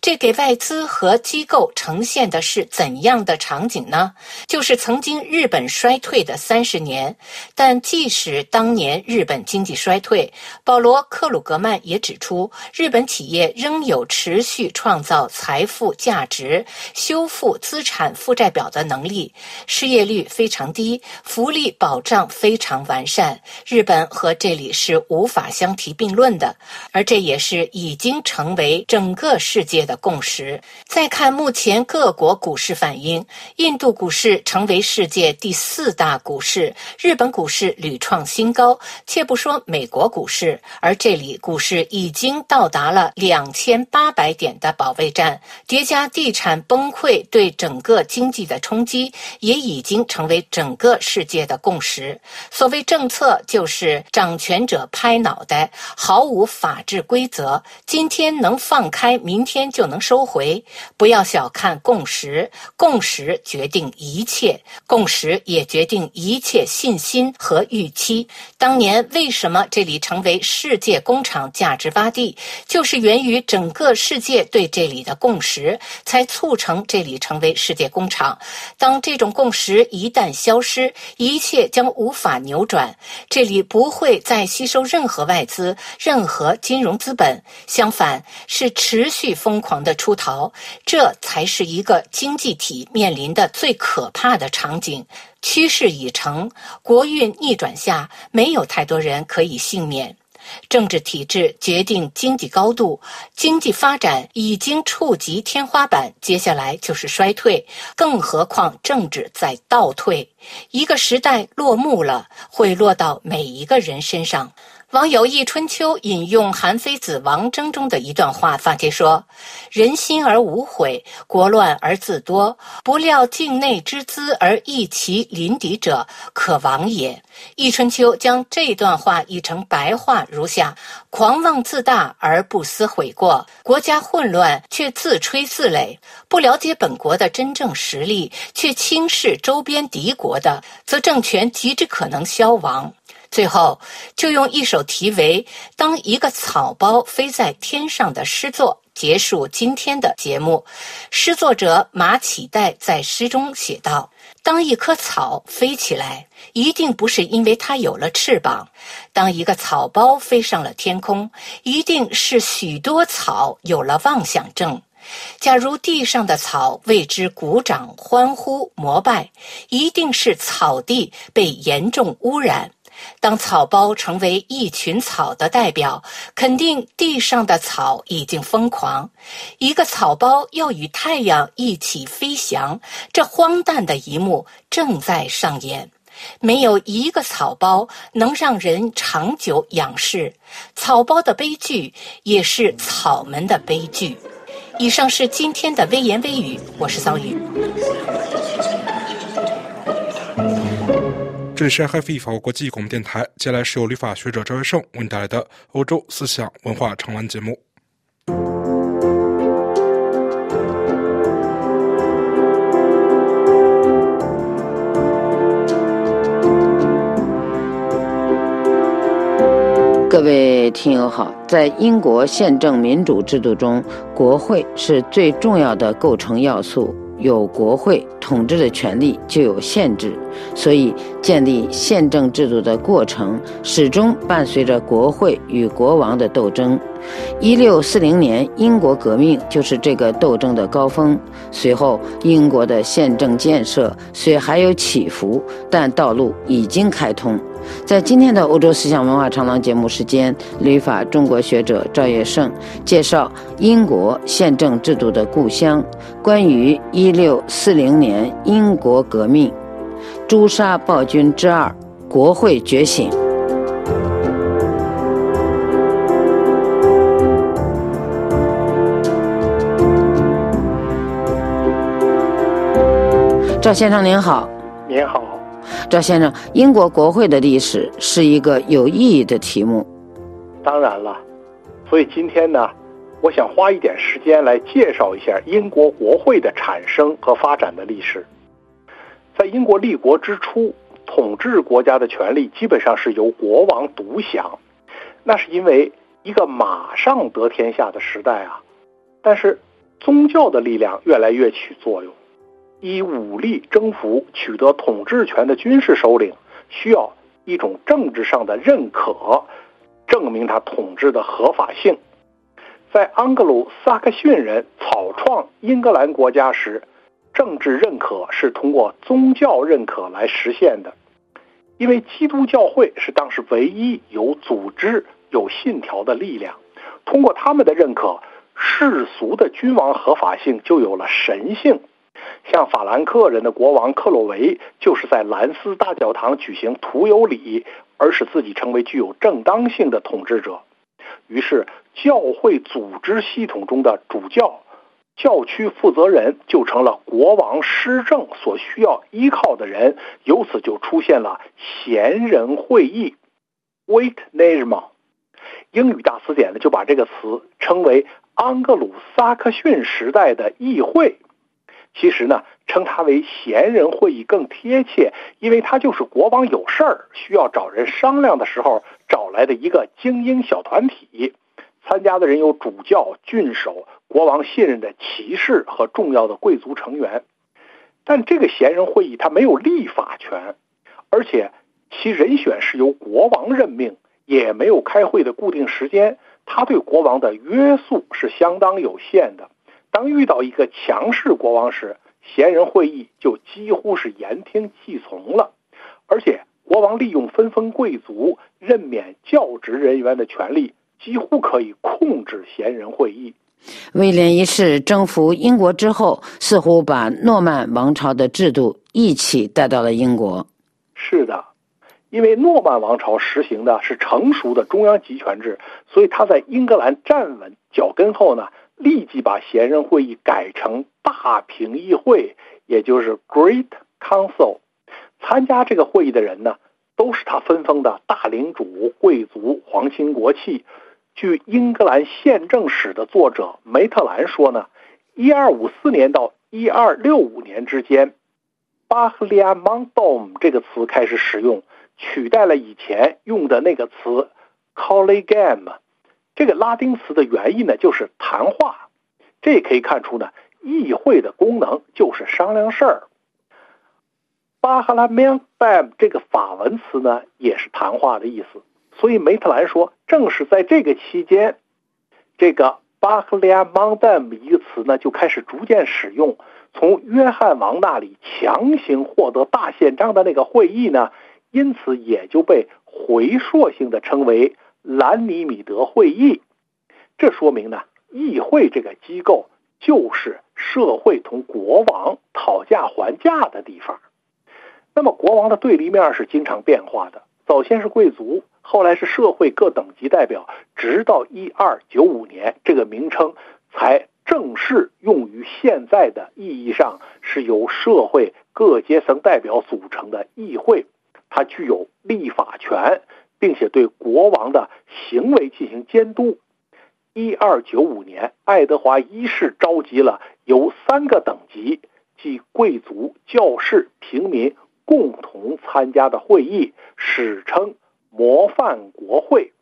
这给外资和机构呈现的是怎样的场景呢？就是曾经日本衰退的三十年，但即使当年日本经济衰退，保罗·克鲁格曼也指出，日本企业仍有持续创造财富价值、修复资产负债表的能力，失业率非常低，福利保障非常完善。日本和这里是无法相提并论的，而这也是已经成为整个世界的共识。再看目前各国股市反应，印度股市成为世界第四大股市，日本股市屡创新高。且不说美国股市，而这里股市已经到达了两千八百点的保卫战，叠加地产崩溃对整个经济的冲击，也已经成为整个世界的共识。所谓政策，就是掌权者拍脑袋，毫无法治规则，今天能放开，明天就能收回。不要小看共识，共识决定一切，共识也决定一切信心和预期。当年。为什么这里成为世界工厂价值洼地？就是源于整个世界对这里的共识，才促成这里成为世界工厂。当这种共识一旦消失，一切将无法扭转。这里不会再吸收任何外资、任何金融资本，相反是持续疯狂的出逃。这才是一个经济体面临的最可怕的场景。趋势已成，国运逆转下，没有太多人可以幸免。政治体制决定经济高度，经济发展已经触及天花板，接下来就是衰退，更何况政治在倒退。一个时代落幕了，会落到每一个人身上。网友易春秋引用韩非子《王征》中的一段话发帖说：“人心而无悔，国乱而自多。不料境内之资而益其邻敌者，可亡也。”易春秋将这段话译成白话如下：狂妄自大而不思悔过，国家混乱却自吹自擂，不了解本国的真正实力，却轻视周边敌国的，则政权极之可能消亡。最后，就用一首题为《当一个草包飞在天上》的诗作结束今天的节目。诗作者马启代在诗中写道：“当一棵草飞起来，一定不是因为它有了翅膀；当一个草包飞上了天空，一定是许多草有了妄想症。假如地上的草为之鼓掌、欢呼、膜拜，一定是草地被严重污染。”当草包成为一群草的代表，肯定地上的草已经疯狂。一个草包要与太阳一起飞翔，这荒诞的一幕正在上演。没有一个草包能让人长久仰视。草包的悲剧也是草们的悲剧。以上是今天的微言微语，我是桑榆。这里是 FFE 法国国际广播电台，接下来是由旅法学者赵月胜为您带来的欧洲思想文化长栏节目。各位听友好，在英国宪政民主制度中，国会是最重要的构成要素。有国会统治的权力，就有限制，所以建立宪政制度的过程始终伴随着国会与国王的斗争。一六四零年英国革命就是这个斗争的高峰。随后，英国的宪政建设虽还有起伏，但道路已经开通。在今天的欧洲思想文化长廊节目时间，旅法中国学者赵月胜介绍英国宪政制度的故乡，关于一六四零年英国革命，诛杀暴君之二，国会觉醒。赵先生您好，您好。赵先生，英国国会的历史是一个有意义的题目。当然了，所以今天呢，我想花一点时间来介绍一下英国国会的产生和发展的历史。在英国立国之初，统治国家的权力基本上是由国王独享，那是因为一个马上得天下的时代啊。但是宗教的力量越来越起作用。以武力征服、取得统治权的军事首领，需要一种政治上的认可，证明他统治的合法性。在安格鲁撒克逊人草创英格兰国家时，政治认可是通过宗教认可来实现的，因为基督教会是当时唯一有组织、有信条的力量。通过他们的认可，世俗的君王合法性就有了神性。像法兰克人的国王克洛维，就是在兰斯大教堂举行徒有礼，而使自己成为具有正当性的统治者。于是，教会组织系统中的主教、教区负责人就成了国王施政所需要依靠的人。由此就出现了贤人会议 （Waitanijmend）。英语大词典呢就把这个词称为安格鲁撒克逊时代的议会。其实呢，称它为贤人会议更贴切，因为它就是国王有事儿需要找人商量的时候找来的一个精英小团体。参加的人有主教、郡守、国王信任的骑士和重要的贵族成员。但这个贤人会议它没有立法权，而且其人选是由国王任命，也没有开会的固定时间。他对国王的约束是相当有限的。当遇到一个强势国王时，贤人会议就几乎是言听计从了，而且国王利用分封贵族、任免教职人员的权利，几乎可以控制贤人会议。威廉一世征服英国之后，似乎把诺曼王朝的制度一起带到了英国。是的，因为诺曼王朝实行的是成熟的中央集权制，所以他在英格兰站稳脚跟后呢，立即把贤人会议改成大平议会，也就是 Great Council。参加这个会议的人呢，都是他分封的大领主、贵族、皇亲国戚。据英格兰宪政史的作者梅特兰说呢，一二五四年到一二六五年之间，Parliamendum 这个词开始使用，取代了以前用的那个词 Collegium。这个拉丁词的原意呢，就是谈话。这可以看出呢，议会的功能就是商量事儿。Parliamendum 这个法文词呢，也是谈话的意思。所以梅特兰说，正是在这个期间，这个 Parliamendum 一个词呢就开始逐渐使用。从约翰王那里强行获得大宪章的那个会议呢，因此也就被回溯性的称为兰尼米德会议。这说明呢，议会这个机构就是社会同国王讨价还价的地方。那么国王的对立面是经常变化的，早先是贵族。后来是社会各等级代表，直到一二九五年，这个名称才正式用于现在的意义上，是由社会各阶层代表组成的议会。它具有立法权，并且对国王的行为进行监督。一二九五年，爱德华一世召集了由三个等级，即贵族、教士、平民共同参加的会议，史称。模范国会，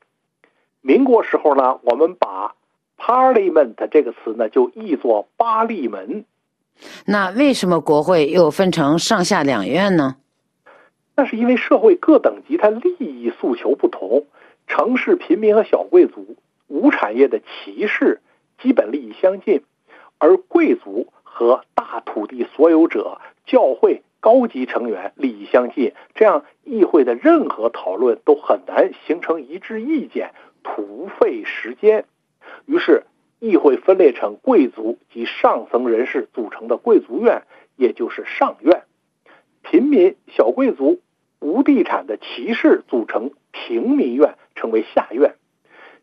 民国时候呢，我们把 Parliament 这个词呢就译作巴利门。那为什么国会又分成上下两院呢？那是因为社会各等级它利益诉求不同，城市贫民和小贵族、无产业的骑士基本利益相近，而贵族和大土地所有者、教会。高级成员利益相近，这样议会的任何讨论都很难形成一致意见，徒费时间。于是，议会分裂成贵族及上层人士组成的贵族院，也就是上院；平民、小贵族、无地产的骑士组成平民院，称为下院。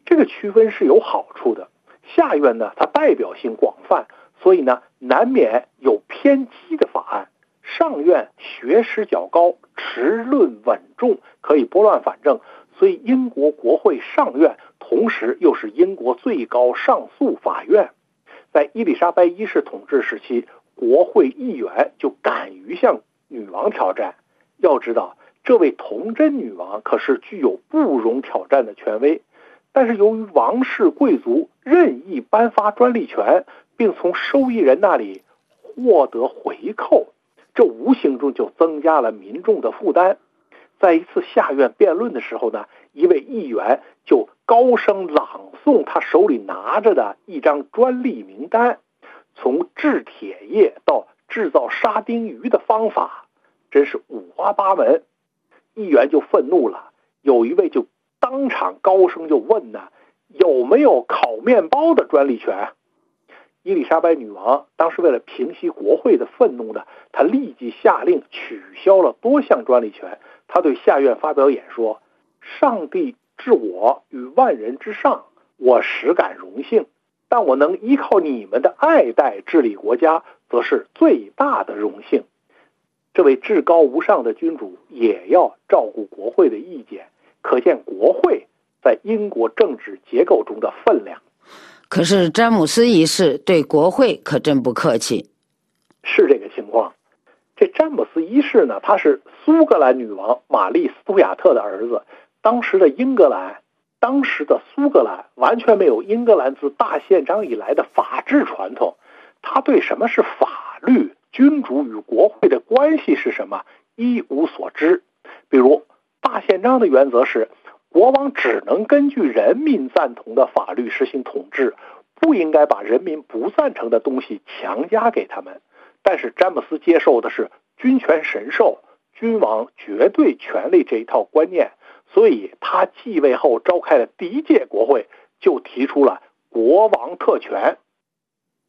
这个区分是有好处的。下院呢，它代表性广泛，所以呢，难免有偏激的法案。上院学识较高，持论稳重，可以拨乱反正，所以英国国会上院同时又是英国最高上诉法院。在伊丽莎白一世统治时期，国会议员就敢于向女王挑战。要知道，这位童贞女王可是具有不容挑战的权威。但是由于王室贵族任意颁发专利权，并从受益人那里获得回扣。这无形中就增加了民众的负担。在一次下院辩论的时候呢，一位议员就高声朗诵他手里拿着的一张专利名单，从制铁业到制造沙丁鱼的方法，真是五花八门。议员就愤怒了，有一位就当场高声就问呢：“有没有烤面包的专利权？”伊丽莎白女王当时为了平息国会的愤怒呢，她立即下令取消了多项专利权。她对下院发表演说：“上帝置我于万人之上，我实感荣幸。但我能依靠你们的爱戴治理国家，则是最大的荣幸。”这位至高无上的君主也要照顾国会的意见，可见国会在英国政治结构中的分量。可是詹姆斯一世对国会可真不客气，是这个情况。这詹姆斯一世呢，他是苏格兰女王玛丽·斯图亚特的儿子。当时的英格兰，当时的苏格兰完全没有英格兰自大宪章以来的法治传统，他对什么是法律、君主与国会的关系是什么一无所知。比如，大宪章的原则是。国王只能根据人民赞同的法律实行统治，不应该把人民不赞成的东西强加给他们。但是詹姆斯接受的是君权神授、君王绝对权力这一套观念，所以他继位后召开的第一届国会，就提出了国王特权。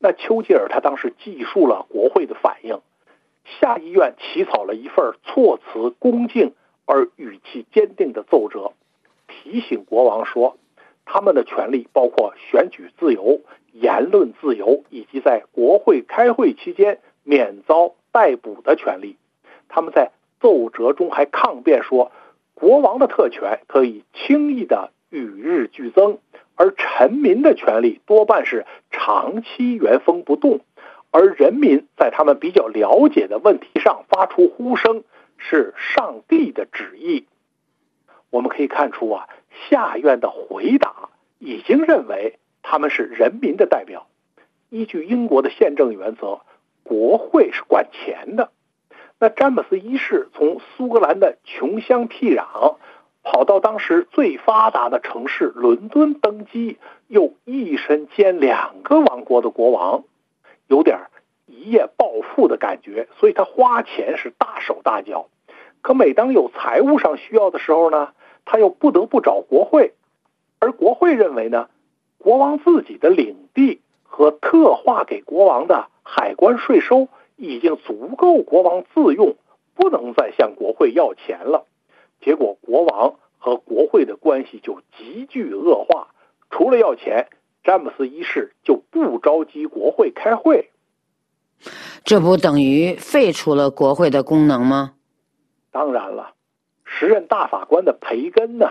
那丘吉尔他当时记述了国会的反应，下议院起草了一份措辞恭敬而语气坚定的奏折，提醒国王说，他们的权利包括选举自由、言论自由以及在国会开会期间免遭逮捕的权利。他们在奏折中还抗辩说，国王的特权可以轻易地与日俱增，而臣民的权利多半是长期原封不动，而人民在他们比较了解的问题上发出呼声，是上帝的旨意。我们可以看出啊，下院的回答已经认为他们是人民的代表。依据英国的宪政原则，国会是管钱的。那詹姆斯一世从苏格兰的穷乡僻壤跑到当时最发达的城市伦敦登基，又一身兼两个王国的国王，有点一夜暴富的感觉，所以他花钱是大手大脚。可每当有财务上需要的时候呢，他又不得不找国会，而国会认为呢，国王自己的领地和特划给国王的海关税收。已经足够国王自用，不能再向国会要钱了。结果，国王和国会的关系就急剧恶化。除了要钱，詹姆斯一世就不召集国会开会。这不等于废除了国会的功能吗？当然了，时任大法官的培根呢，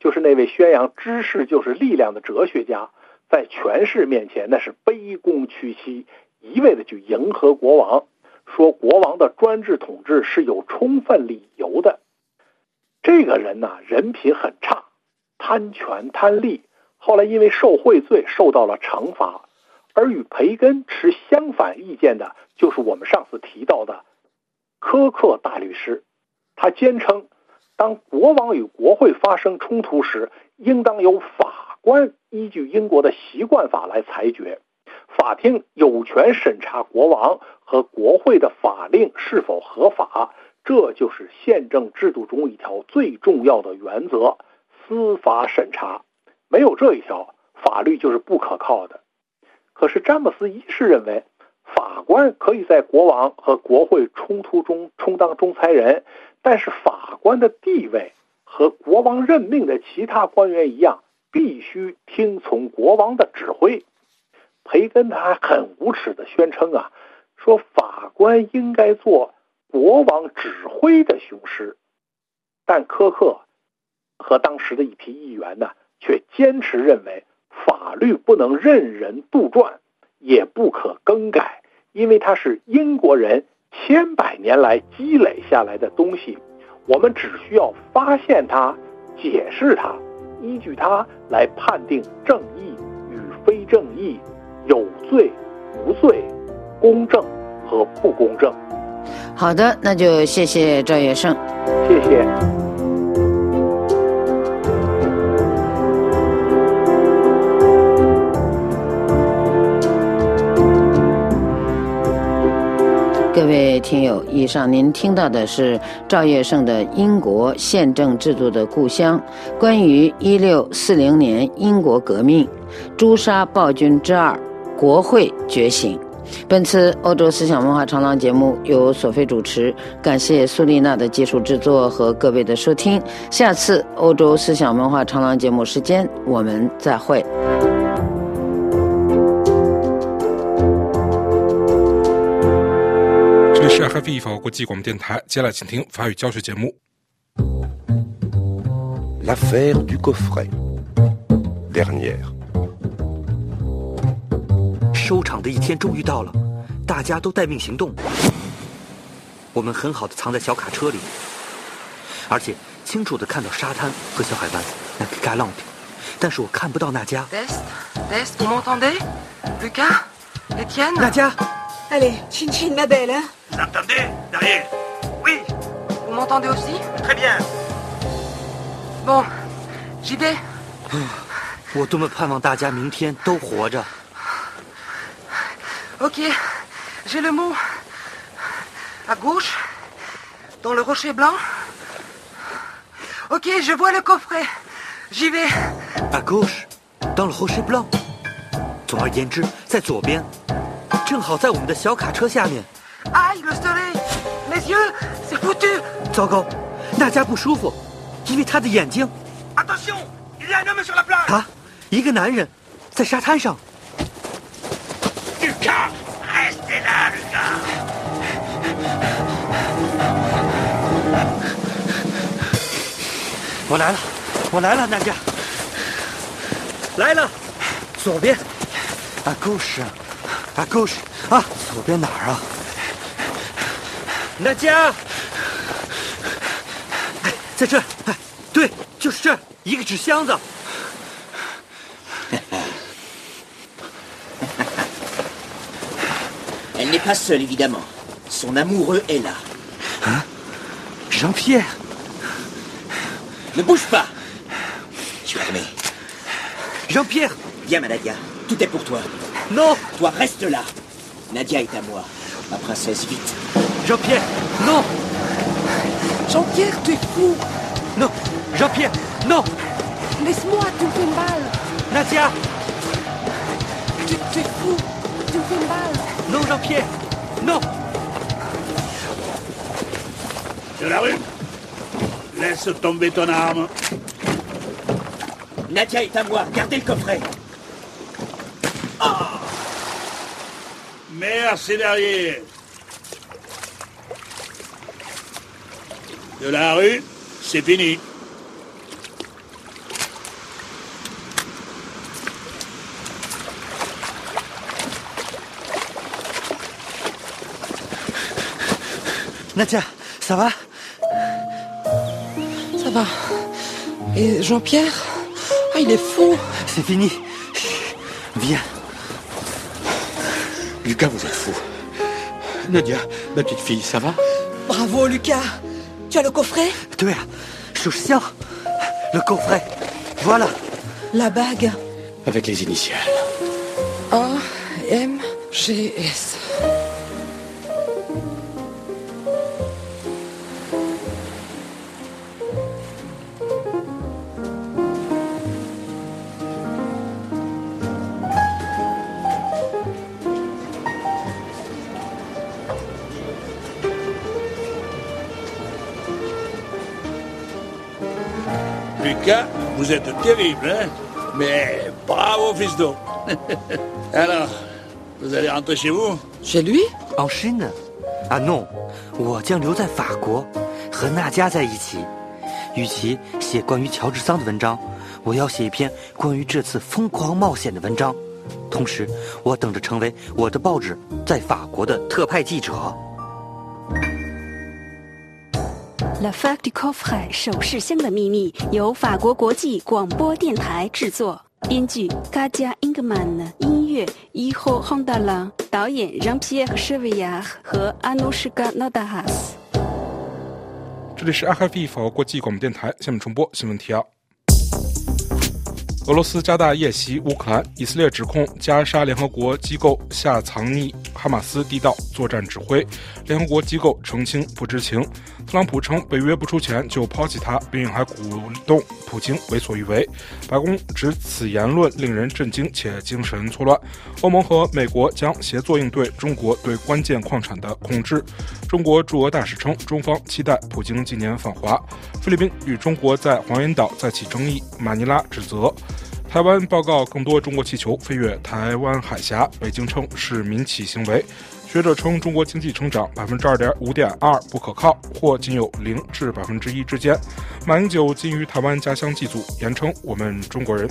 就是那位宣扬知识就是力量的哲学家，在权势面前那是卑躬屈膝。一味的去迎合国王，说国王的专制统治是有充分理由的。这个人呢，人品很差，贪权贪利，后来因为受贿罪受到了惩罚。而与培根持相反意见的，就是我们上次提到的科克大律师。他坚称，当国王与国会发生冲突时，应当由法官依据英国的习惯法来裁决。法庭有权审查国王和国会的法令是否合法，这就是宪政制度中一条最重要的原则——司法审查。没有这一条，法律就是不可靠的。可是詹姆斯一世认为，法官可以在国王和国会冲突中充当仲裁人，但是法官的地位和国王任命的其他官员一样，必须听从国王的指挥。培根他还很无耻地宣称啊，说法官应该做国王指挥的雄狮，但科克和当时的一批议员呢，却坚持认为法律不能任人杜撰，也不可更改，因为它是英国人千百年来积累下来的东西，我们只需要发现它、解释它，依据它来判定正义与非正义。有罪、无罪，公正和不公正。好的，那就谢谢赵月胜。谢谢。各位听友，以上您听到的是赵月胜的《英国宪政制度的故乡》，关于一六四零年英国革命，诛杀暴君之二。国会觉醒。本次欧洲思想文化长廊节目由索菲主持，感谢苏丽娜的技术制作和各位的收听。下次欧洲思想文化长廊节目时间，我们再会。这里是 RFI 法国国际广播电台，接下来请听法语教学节目。L'affaire du coffret dernière。收场的一天终于到了，大家都待命行动。我们很好的藏在小卡车里，而且清楚的看到沙滩和小海湾那个 Galante，但是我看不到那家。那家。Allez, chin chin, ma belle. Vous entendez, Daniel? Oui. Vous m'entendez aussi? Très bien. Bon, j'y vais. 我多么盼望大家明天都活着。Ok, j'ai le mot. À gauche, dans le rocher blanc. Ok, je vois le coffret. J'y vais. À gauche, dans le rocher blanc。总而言之，在左边，正好在我们的小卡车下面。 Aïe, le soleil Mes yeux C'est foutu 糟糕，娜迦不舒服，因为她的眼睛。 Attention Il y a un homme sur la plage 啊，一个男人在沙滩上。 我来了，我来了，娜迦。来了，左边。啊，gauche，啊，gauche，啊，左边哪儿啊？娜迦，哎，在这儿，哎，对，就是这儿，一个纸箱子。Pas seule, évidemment. Son amoureux est là. Hein? Jean-Pierre? Ne bouge pas Tu as aimé. Jean-Pierre? Viens, ma Nadia. Tout est pour toi. Non Toi, reste là. Nadia est à moi. Ma princesse, vite. Jean-Pierre? Non Jean-Pierre, tu es fou Non Jean-Pierre? Non Laisse-moi, tu me fais mal Nadia? Tu, tu es fou Tu me fais mal Non, Jean-Pierre Non De la rue Laisse tomber ton arme. Nadia est à moi. Gardez le coffret. Merci derrière. De la rue, c'est fini. Nadia, ça va? Ça va. Et Jean-Pierre? Ah, il est fou C'est fini. Viens. Lucas, vous êtes fou. Nadia, ma petite fille, ça va? Bravo, Lucas Tu as le coffret? Tu es chouchien Le coffret. Voilà. La bague. Avec les initiales. A, M, G, S. vous êtes terrible, hein Mais bravo, fiston. Alors, vous allez rentrer chez vous Chez lui En Chine Ah non，我将留在法国，和娜迦在一起。与其写关于乔治桑的文章，我要写一篇关于这次疯狂冒险的文章。同时，我等着成为我的报纸在法国的特派记者。La Fac du Coffret 首饰箱的秘密由法国国际广播电台制作，编剧 Kadia Ingman，音乐 Iho Hondala，导演 Jean-Pierre Chevillard 和 Anushka Nodahas。这里是 RFI 法国国际广播电台，下面重播新闻提要。俄罗斯加大夜袭乌克兰，以色列指控加沙联合国机构下藏匿哈马斯地道作战指挥，联合国机构澄清不知情。特朗普称北约不出钱就抛弃他，并还鼓动普京为所欲为。白宫指此言论令人震惊且精神错乱。欧盟和美国将协作应对中国对关键矿产的控制。中国驻俄大使称，中方期待普京今年访华。菲律宾与中国在黄岩岛再起争议，马尼拉指责。台湾报告更多中国气球飞越台湾海峡，北京称是民企行为。学者称中国经济成长百分之二点五点二不可靠，或仅有零至百分之一之间。马英九今于台湾家乡祭祖，言称我们中国人。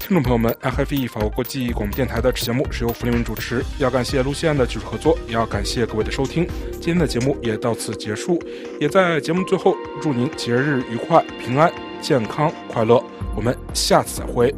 听众朋友们，FFE 法国国际广播电台的节目是由福利文主持，要感谢卢西安的技术合作，也要感谢各位的收听。今天的节目也到此结束，也在节目最后祝您节日愉快、平安、健康、快乐。我们下次再会。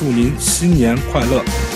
祝您新年快乐。